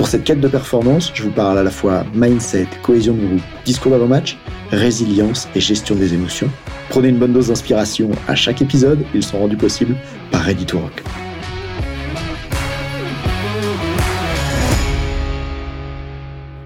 Pour cette quête de performance, je vous parle à la fois mindset, cohésion de groupe, discours d'avant-match, résilience et gestion des émotions. Prenez une bonne dose d'inspiration à chaque épisode, ils sont rendus possibles par Ready to Rock.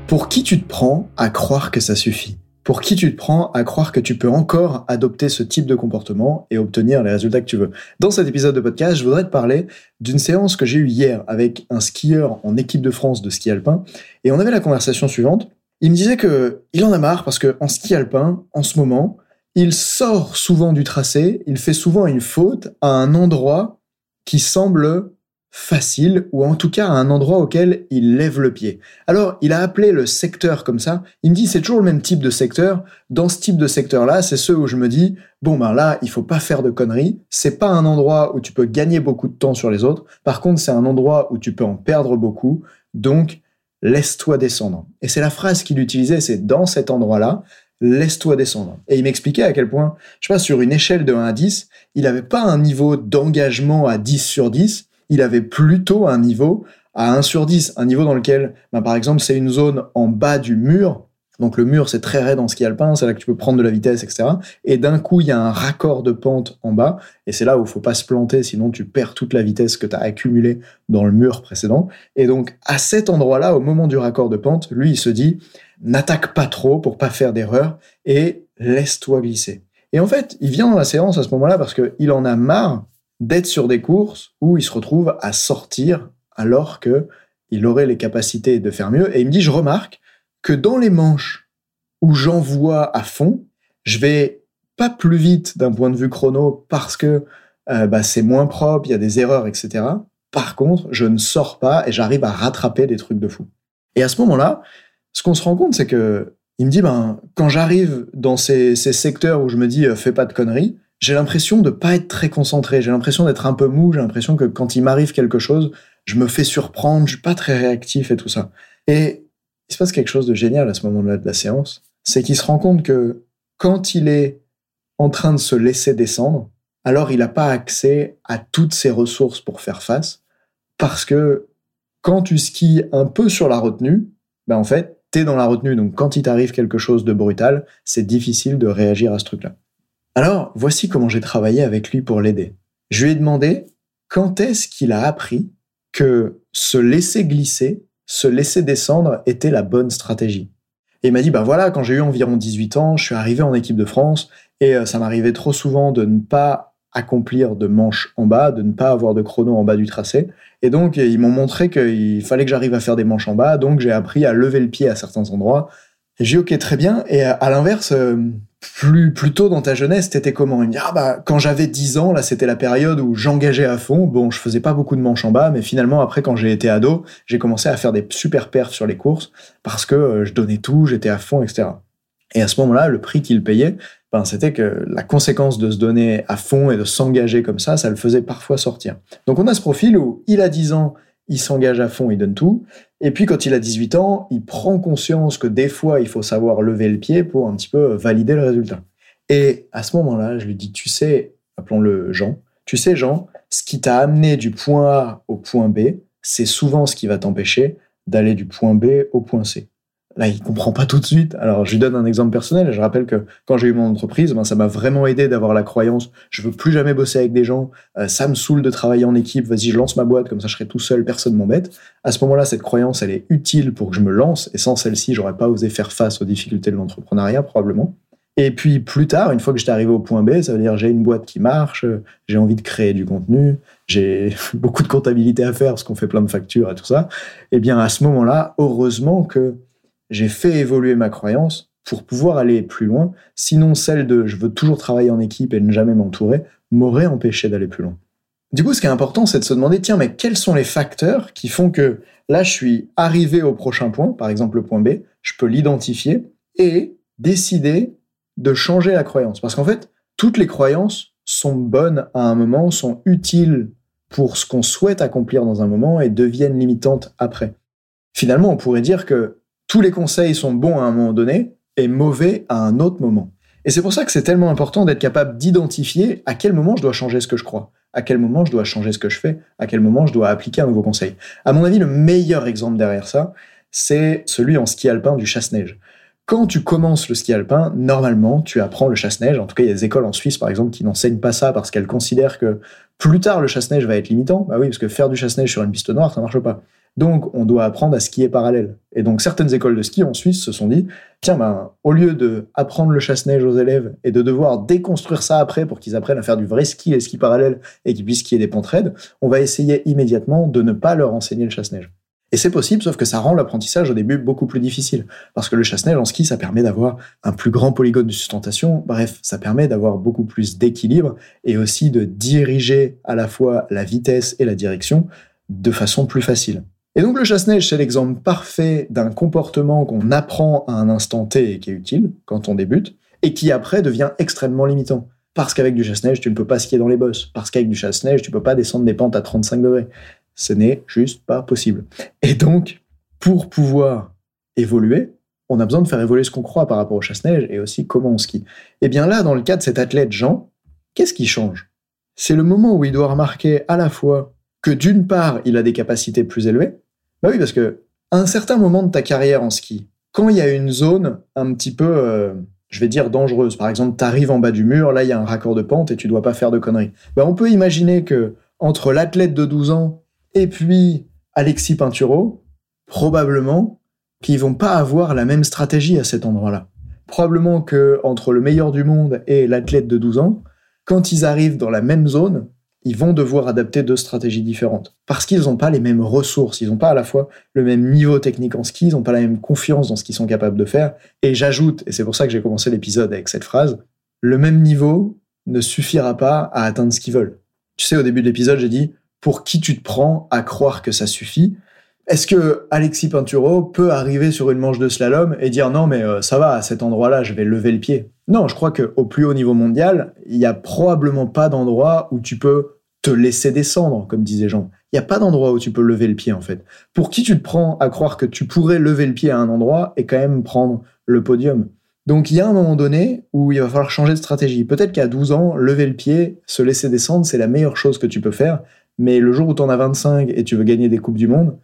Pour qui tu te prends à croire que ça suffit? Pour qui tu te prends à croire que tu peux encore adopter ce type de comportement et obtenir les résultats que tu veux. Dans cet épisode de podcast, je voudrais te parler d'une séance que j'ai eue hier avec un skieur en équipe de France de ski alpin et on avait la conversation suivante. Il me disait que il en a marre parce que en ski alpin, en ce moment, il sort souvent du tracé, il fait souvent une faute à un endroit qui semble facile, ou en tout cas à un endroit auquel il lève le pied. Alors, il a appelé le secteur comme ça. Il me dit, c'est toujours le même type de secteur. Dans ce type de secteur-là, c'est ceux où je me dis, bon, ben là, il faut pas faire de conneries. C'est pas un endroit où tu peux gagner beaucoup de temps sur les autres. Par contre, c'est un endroit où tu peux en perdre beaucoup. Donc, laisse-toi descendre. Et c'est la phrase qu'il utilisait, c'est dans cet endroit-là, laisse-toi descendre. Et il m'expliquait à quel point, je sais pas, sur une échelle de 1 à 10, il n'avait pas un niveau d'engagement à 10 sur 10, il avait plutôt un niveau à 1 sur 10, un niveau dans lequel, bah, par exemple, c'est une zone en bas du mur. Donc le mur, c'est très raide en ski alpin, c'est là que tu peux prendre de la vitesse, etc. Et d'un coup, il y a un raccord de pente en bas, et c'est là où il faut pas se planter, sinon tu perds toute la vitesse que tu as accumulée dans le mur précédent. Et donc, à cet endroit-là, au moment du raccord de pente, lui, il se dit, n'attaque pas trop pour pas faire d'erreur, et laisse-toi glisser. Et en fait, il vient dans la séance à ce moment-là parce qu'il en a marre d'être sur des courses où il se retrouve à sortir alors que il aurait les capacités de faire mieux. Et il me dit, je remarque que dans les manches où j'envoie à fond, je vais pas plus vite d'un point de vue chrono parce que euh, bah, c'est moins propre, il y a des erreurs, etc. Par contre, je ne sors pas et j'arrive à rattraper des trucs de fou. Et à ce moment-là, ce qu'on se rend compte, c'est que il me dit, ben, quand j'arrive dans ces, ces secteurs où je me dis, euh, fais pas de conneries, j'ai l'impression de pas être très concentré, j'ai l'impression d'être un peu mou, j'ai l'impression que quand il m'arrive quelque chose, je me fais surprendre, je suis pas très réactif et tout ça. Et il se passe quelque chose de génial à ce moment-là de la séance, c'est qu'il se rend compte que quand il est en train de se laisser descendre, alors il n'a pas accès à toutes ses ressources pour faire face, parce que quand tu skis un peu sur la retenue, ben en fait, t'es dans la retenue, donc quand il t'arrive quelque chose de brutal, c'est difficile de réagir à ce truc-là. Alors, voici comment j'ai travaillé avec lui pour l'aider. Je lui ai demandé quand est-ce qu'il a appris que se laisser glisser, se laisser descendre était la bonne stratégie. Et il m'a dit, bah voilà, quand j'ai eu environ 18 ans, je suis arrivé en équipe de France et euh, ça m'arrivait trop souvent de ne pas accomplir de manches en bas, de ne pas avoir de chrono en bas du tracé. Et donc, ils m'ont montré qu'il fallait que j'arrive à faire des manches en bas, donc j'ai appris à lever le pied à certains endroits. Et j'ai dit, ok, très bien. Et à l'inverse, euh, plus, plus tôt dans ta jeunesse, t'étais comment? Il me dit, ah bah, quand j'avais 10 ans, là, c'était la période où j'engageais à fond. Bon, je faisais pas beaucoup de manches en bas, mais finalement, après, quand j'ai été ado, j'ai commencé à faire des super perfs sur les courses parce que euh, je donnais tout, j'étais à fond, etc. Et à ce moment-là, le prix qu'il payait, ben, c'était que la conséquence de se donner à fond et de s'engager comme ça, ça le faisait parfois sortir. Donc on a ce profil où il a 10 ans, il s'engage à fond, il donne tout. Et puis quand il a 18 ans, il prend conscience que des fois, il faut savoir lever le pied pour un petit peu valider le résultat. Et à ce moment-là, je lui dis, tu sais, appelons-le Jean, tu sais Jean, ce qui t'a amené du point A au point B, c'est souvent ce qui va t'empêcher d'aller du point B au point C. Là, il comprend pas tout de suite. Alors, je lui donne un exemple personnel. Je rappelle que quand j'ai eu mon entreprise, ben, ça m'a vraiment aidé d'avoir la croyance. Je veux plus jamais bosser avec des gens. Euh, ça me saoule de travailler en équipe. Vas-y, je lance ma boîte. Comme ça, je serai tout seul. Personne m'embête. À ce moment-là, cette croyance, elle est utile pour que je me lance. Et sans celle-ci, j'aurais pas osé faire face aux difficultés de l'entrepreneuriat, probablement. Et puis, plus tard, une fois que j'étais arrivé au point B, ça veut dire j'ai une boîte qui marche, j'ai envie de créer du contenu, j'ai beaucoup de comptabilité à faire parce qu'on fait plein de factures et tout ça. Eh bien, à ce moment-là, heureusement que j'ai fait évoluer ma croyance pour pouvoir aller plus loin. Sinon, celle de je veux toujours travailler en équipe et ne jamais m'entourer m'aurait empêché d'aller plus loin. Du coup, ce qui est important, c'est de se demander, tiens, mais quels sont les facteurs qui font que là, je suis arrivé au prochain point, par exemple le point B, je peux l'identifier et décider de changer la croyance. Parce qu'en fait, toutes les croyances sont bonnes à un moment, sont utiles pour ce qu'on souhaite accomplir dans un moment et deviennent limitantes après. Finalement, on pourrait dire que tous les conseils sont bons à un moment donné et mauvais à un autre moment. Et c'est pour ça que c'est tellement important d'être capable d'identifier à quel moment je dois changer ce que je crois, à quel moment je dois changer ce que je fais, à quel moment je dois appliquer un nouveau conseil. À mon avis, le meilleur exemple derrière ça, c'est celui en ski alpin du chasse-neige. Quand tu commences le ski alpin, normalement, tu apprends le chasse-neige. En tout cas, il y a des écoles en Suisse, par exemple, qui n'enseignent pas ça parce qu'elles considèrent que plus tard, le chasse-neige va être limitant. Bah oui, parce que faire du chasse-neige sur une piste noire, ça marche pas. Donc, on doit apprendre à skier parallèle. Et donc, certaines écoles de ski en Suisse se sont dit, tiens, ben, au lieu de apprendre le chasse-neige aux élèves et de devoir déconstruire ça après pour qu'ils apprennent à faire du vrai ski et ski parallèle et qu'ils puissent skier des pentes raides, on va essayer immédiatement de ne pas leur enseigner le chasse-neige. Et c'est possible, sauf que ça rend l'apprentissage au début beaucoup plus difficile. Parce que le chasse-neige en ski, ça permet d'avoir un plus grand polygone de sustentation. Bref, ça permet d'avoir beaucoup plus d'équilibre et aussi de diriger à la fois la vitesse et la direction de façon plus facile. Et donc le chasse-neige, c'est l'exemple parfait d'un comportement qu'on apprend à un instant T et qui est utile quand on débute, et qui après devient extrêmement limitant. Parce qu'avec du chasse-neige, tu ne peux pas skier dans les bosses. Parce qu'avec du chasse-neige, tu ne peux pas descendre des pentes à 35 degrés. Ce n'est juste pas possible. Et donc, pour pouvoir évoluer, on a besoin de faire évoluer ce qu'on croit par rapport au chasse-neige et aussi comment on skie. Et bien là, dans le cas de cet athlète Jean, qu'est-ce qui change? C'est le moment où il doit remarquer à la fois que d'une part, il a des capacités plus élevées, bah oui, parce que à un certain moment de ta carrière en ski, quand il y a une zone un petit peu, euh, je vais dire, dangereuse, par exemple, tu arrives en bas du mur, là, il y a un raccord de pente et tu dois pas faire de conneries. Bah, on peut imaginer que entre l'athlète de 12 ans et puis Alexis Pinturo, probablement qu'ils vont pas avoir la même stratégie à cet endroit-là. Probablement que entre le meilleur du monde et l'athlète de 12 ans, quand ils arrivent dans la même zone, ils vont devoir adapter deux stratégies différentes. Parce qu'ils n'ont pas les mêmes ressources, ils n'ont pas à la fois le même niveau technique en ski, ils n'ont pas la même confiance dans ce qu'ils sont capables de faire. Et j'ajoute, et c'est pour ça que j'ai commencé l'épisode avec cette phrase, le même niveau ne suffira pas à atteindre ce qu'ils veulent. Tu sais, au début de l'épisode, j'ai dit, pour qui tu te prends à croire que ça suffit est-ce que Alexis Pinturo peut arriver sur une manche de slalom et dire non mais euh, ça va à cet endroit-là je vais lever le pied? Non, je crois qu'au plus haut niveau mondial, il n'y a probablement pas d'endroit où tu peux te laisser descendre, comme disaient Jean. Il n'y a pas d'endroit où tu peux lever le pied en fait. Pour qui tu te prends à croire que tu pourrais lever le pied à un endroit et quand même prendre le podium? Donc il y a un moment donné où il va falloir changer de stratégie. Peut-être qu'à 12 ans, lever le pied, se laisser descendre, c'est la meilleure chose que tu peux faire. Mais le jour où tu en as 25 et tu veux gagner des Coupes du Monde,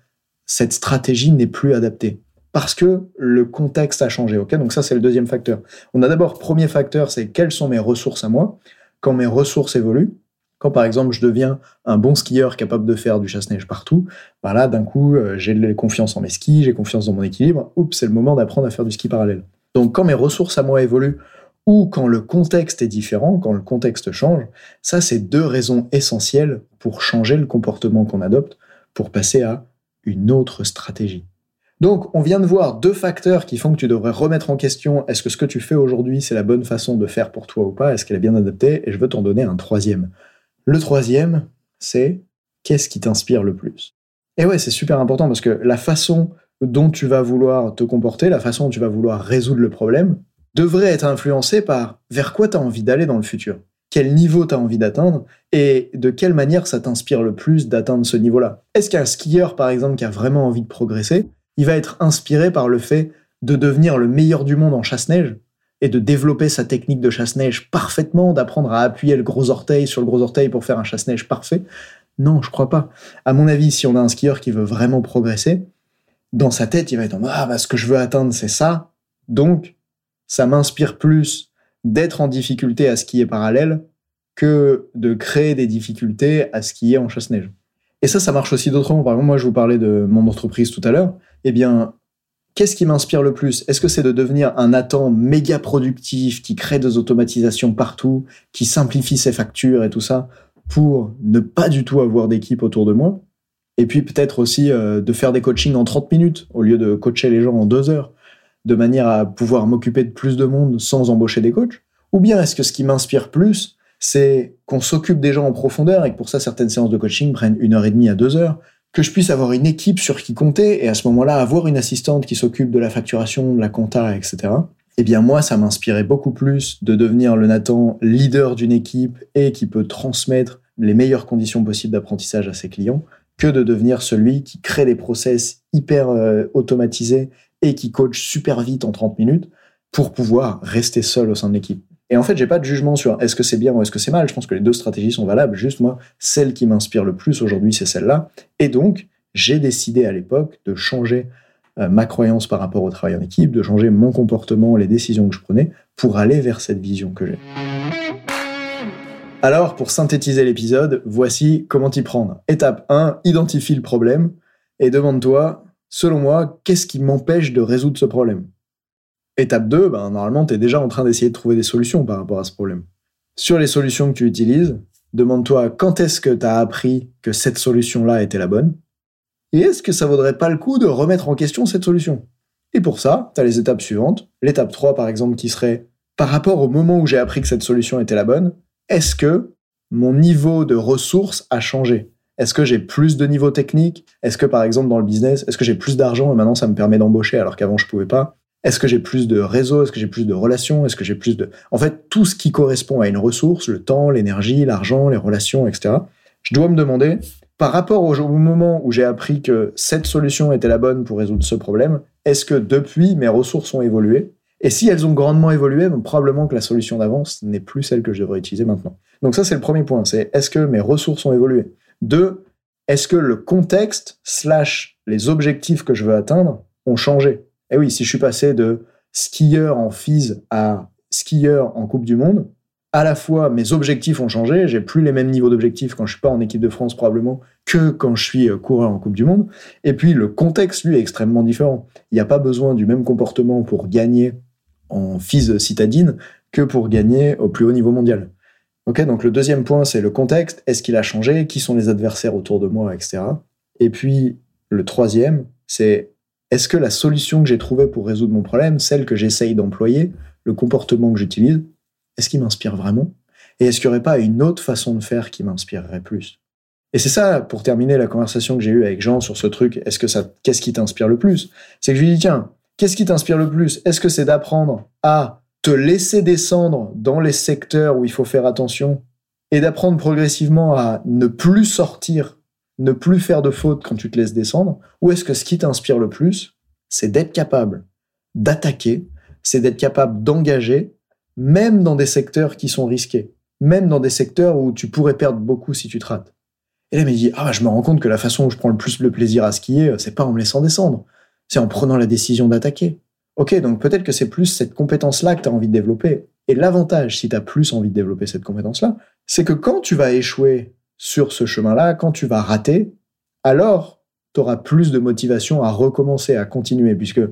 cette stratégie n'est plus adaptée parce que le contexte a changé. Ok, donc ça c'est le deuxième facteur. On a d'abord premier facteur, c'est quelles sont mes ressources à moi? Quand mes ressources évoluent, quand par exemple je deviens un bon skieur capable de faire du chasse-neige partout, bah là d'un coup euh, j'ai confiance en mes skis, j'ai confiance dans mon équilibre. Oups, c'est le moment d'apprendre à faire du ski parallèle. Donc quand mes ressources à moi évoluent ou quand le contexte est différent, quand le contexte change, ça c'est deux raisons essentielles pour changer le comportement qu'on adopte, pour passer à une autre stratégie. Donc, on vient de voir deux facteurs qui font que tu devrais remettre en question est-ce que ce que tu fais aujourd'hui, c'est la bonne façon de faire pour toi ou pas? Est-ce qu'elle est bien adaptée? Et je veux t'en donner un troisième. Le troisième, c'est qu'est-ce qui t'inspire le plus? Et ouais, c'est super important parce que la façon dont tu vas vouloir te comporter, la façon dont tu vas vouloir résoudre le problème, devrait être influencée par vers quoi tu as envie d'aller dans le futur quel niveau tu as envie d'atteindre et de quelle manière ça t'inspire le plus d'atteindre ce niveau-là. Est-ce qu'un skieur, par exemple, qui a vraiment envie de progresser, il va être inspiré par le fait de devenir le meilleur du monde en chasse-neige et de développer sa technique de chasse-neige parfaitement, d'apprendre à appuyer le gros orteil sur le gros orteil pour faire un chasse-neige parfait? Non, je crois pas. À mon avis, si on a un skieur qui veut vraiment progresser, dans sa tête, il va être en ah bah ce que je veux atteindre c'est ça, donc ça m'inspire plus d'être en difficulté à skier parallèle que de créer des difficultés à skier en chasse-neige. Et ça, ça marche aussi d'autrement. Par exemple, moi, je vous parlais de mon entreprise tout à l'heure. Eh bien, qu'est-ce qui m'inspire le plus? Est-ce que c'est de devenir un Nathan méga productif qui crée des automatisations partout, qui simplifie ses factures et tout ça pour ne pas du tout avoir d'équipe autour de moi? Et puis peut-être aussi euh, de faire des coachings en 30 minutes au lieu de coacher les gens en deux heures de manière à pouvoir m'occuper de plus de monde sans embaucher des coachs? Ou bien est-ce que ce qui m'inspire plus, c'est qu'on s'occupe des gens en profondeur et que pour ça, certaines séances de coaching prennent une heure et demie à deux heures, que je puisse avoir une équipe sur qui compter et à ce moment-là, avoir une assistante qui s'occupe de la facturation, de la compta, etc. Eh bien, moi, ça m'inspirait beaucoup plus de devenir le Nathan leader d'une équipe et qui peut transmettre les meilleures conditions possibles d'apprentissage à ses clients que de devenir celui qui crée des process hyper euh, automatisés et qui coach super vite en 30 minutes pour pouvoir rester seul au sein de l'équipe. Et en fait, j'ai pas de jugement sur est-ce que c'est bien ou est-ce que c'est mal. Je pense que les deux stratégies sont valables. Juste moi, celle qui m'inspire le plus aujourd'hui, c'est celle-là. Et donc, j'ai décidé à l'époque de changer euh, ma croyance par rapport au travail en équipe, de changer mon comportement, les décisions que je prenais pour aller vers cette vision que j'ai. Alors, pour synthétiser l'épisode, voici comment t'y prendre. Étape 1, identifie le problème et demande-toi, selon moi, qu'est-ce qui m'empêche de résoudre ce problème? Étape 2, ben, normalement, tu es déjà en train d'essayer de trouver des solutions par rapport à ce problème. Sur les solutions que tu utilises, demande-toi quand est-ce que tu as appris que cette solution-là était la bonne Et est-ce que ça vaudrait pas le coup de remettre en question cette solution? Et pour ça, tu as les étapes suivantes. L'étape 3, par exemple, qui serait par rapport au moment où j'ai appris que cette solution était la bonne, est-ce que mon niveau de ressources a changé? Est-ce que j'ai plus de niveau technique? Est-ce que, par exemple, dans le business, est-ce que j'ai plus d'argent et maintenant ça me permet d'embaucher alors qu'avant je pouvais pas? Est-ce que j'ai plus de réseau? Est-ce que j'ai plus de relations? Est-ce que j'ai plus de... En fait, tout ce qui correspond à une ressource, le temps, l'énergie, l'argent, les relations, etc., je dois me demander, par rapport au moment où j'ai appris que cette solution était la bonne pour résoudre ce problème, est-ce que depuis, mes ressources ont évolué? Et si elles ont grandement évolué, probablement que la solution d'avance n'est plus celle que je devrais utiliser maintenant. Donc ça, c'est le premier point, c'est est-ce que mes ressources ont évolué? Deux, est-ce que le contexte slash les objectifs que je veux atteindre ont changé? Eh oui, si je suis passé de skieur en FIS à skieur en Coupe du Monde, à la fois mes objectifs ont changé, j'ai plus les mêmes niveaux d'objectifs quand je suis pas en équipe de France probablement que quand je suis euh, coureur en Coupe du Monde, et puis le contexte lui est extrêmement différent. Il n'y a pas besoin du même comportement pour gagner en FIS citadine que pour gagner au plus haut niveau mondial. Ok, donc le deuxième point c'est le contexte, est-ce qu'il a changé, qui sont les adversaires autour de moi, etc. Et puis le troisième c'est est-ce que la solution que j'ai trouvée pour résoudre mon problème, celle que j'essaye d'employer, le comportement que j'utilise, est-ce qu'il m'inspire vraiment? Et est-ce qu'il n'y aurait pas une autre façon de faire qui m'inspirerait plus? Et c'est ça, pour terminer la conversation que j'ai eue avec Jean sur ce truc, est-ce que ça, qu'est-ce qui t'inspire le plus? C'est que je lui dis, tiens, qu'est-ce qui t'inspire le plus? Est-ce que c'est d'apprendre à te laisser descendre dans les secteurs où il faut faire attention et d'apprendre progressivement à ne plus sortir ne plus faire de fautes quand tu te laisses descendre Ou est-ce que ce qui t'inspire le plus, c'est d'être capable d'attaquer, c'est d'être capable d'engager, même dans des secteurs qui sont risqués, même dans des secteurs où tu pourrais perdre beaucoup si tu te rates. Et là, il me dit, ah, je me rends compte que la façon où je prends le plus le plaisir à skier, c'est pas en me laissant descendre, c'est en prenant la décision d'attaquer. Ok, donc peut-être que c'est plus cette compétence-là que tu as envie de développer. Et l'avantage, si tu as plus envie de développer cette compétence-là, c'est que quand tu vas échouer sur ce chemin-là, quand tu vas rater, alors tu auras plus de motivation à recommencer, à continuer, puisque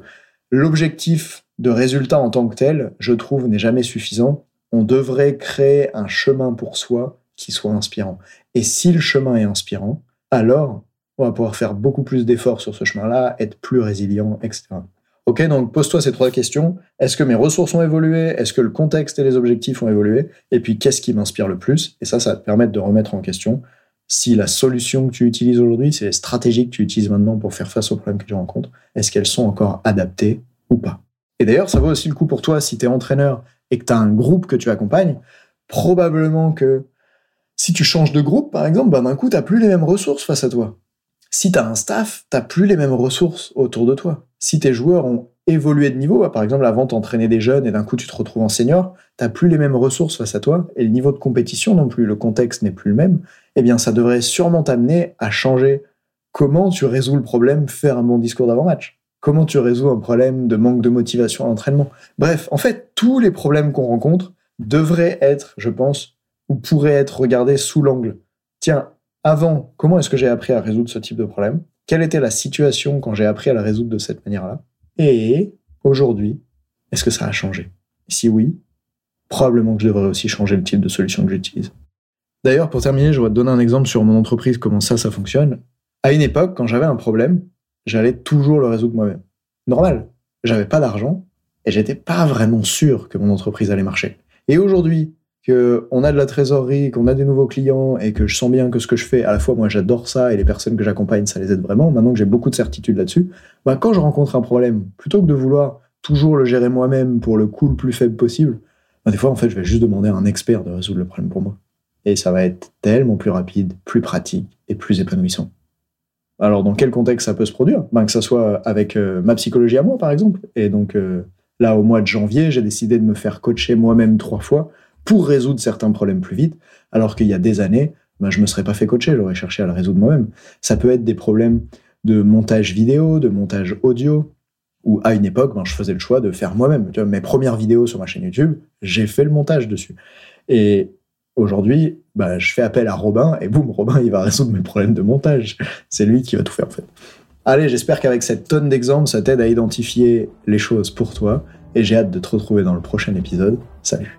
l'objectif de résultat en tant que tel, je trouve, n'est jamais suffisant. On devrait créer un chemin pour soi qui soit inspirant. Et si le chemin est inspirant, alors on va pouvoir faire beaucoup plus d'efforts sur ce chemin-là, être plus résilient, etc. Ok, donc pose-toi ces trois questions. Est-ce que mes ressources ont évolué? Est-ce que le contexte et les objectifs ont évolué? Et puis, qu'est-ce qui m'inspire le plus? Et ça, ça va te permettre de remettre en question si la solution que tu utilises aujourd'hui, c'est les stratégies que tu utilises maintenant pour faire face aux problèmes que tu rencontres, est-ce qu'elles sont encore adaptées ou pas? Et d'ailleurs, ça vaut aussi le coup pour toi si tu es entraîneur et que tu as un groupe que tu accompagnes. Probablement que si tu changes de groupe, par exemple, ben d'un coup, tu n'as plus les mêmes ressources face à toi. Si tu as un staff, tu n'as plus les mêmes ressources autour de toi si tes joueurs ont évolué de niveau, bah, par exemple avant t'entraîner des jeunes et d'un coup tu te retrouves en senior, t'as plus les mêmes ressources face à toi et le niveau de compétition non plus, le contexte n'est plus le même, eh bien ça devrait sûrement t'amener à changer comment tu résous le problème, faire un bon discours d'avant-match? Comment tu résous un problème de manque de motivation à l'entraînement? Bref, en fait, tous les problèmes qu'on rencontre devraient être, je pense, ou pourraient être regardés sous l'angle. Tiens, avant, comment est-ce que j'ai appris à résoudre ce type de problème? Quelle était la situation quand j'ai appris à la résoudre de cette manière-là? Et aujourd'hui, est-ce que ça a changé? Si oui, probablement que je devrais aussi changer le type de solution que j'utilise. D'ailleurs, pour terminer, je vais te donner un exemple sur mon entreprise, comment ça, ça fonctionne. À une époque, quand j'avais un problème, j'allais toujours le résoudre moi-même. Normal, j'avais pas d'argent et j'étais pas vraiment sûr que mon entreprise allait marcher. Et aujourd'hui, qu'on a de la trésorerie, qu'on a des nouveaux clients et que je sens bien que ce que je fais, à la fois moi j'adore ça et les personnes que j'accompagne, ça les aide vraiment, maintenant que j'ai beaucoup de certitude là-dessus, bah, quand je rencontre un problème, plutôt que de vouloir toujours le gérer moi-même pour le coût le plus faible possible, bah, des fois en fait je vais juste demander à un expert de résoudre le problème pour moi. Et ça va être tellement plus rapide, plus pratique et plus épanouissant. Alors dans quel contexte ça peut se produire? Ben, Que ça soit avec euh, ma psychologie à moi par exemple. Et donc euh, là au mois de janvier, j'ai décidé de me faire coacher moi-même trois fois pour résoudre certains problèmes plus vite, alors qu'il y a des années, ben, je me serais pas fait coacher, j'aurais cherché à le résoudre moi-même. Ça peut être des problèmes de montage vidéo, de montage audio, où à une époque, ben, je faisais le choix de faire moi-même. Mes premières vidéos sur ma chaîne YouTube, j'ai fait le montage dessus. Et aujourd'hui, ben, je fais appel à Robin, et boum, Robin, il va résoudre mes problèmes de montage. C'est lui qui va tout faire, en fait. Allez, j'espère qu'avec cette tonne d'exemples, ça t'aide à identifier les choses pour toi, et j'ai hâte de te retrouver dans le prochain épisode. Salut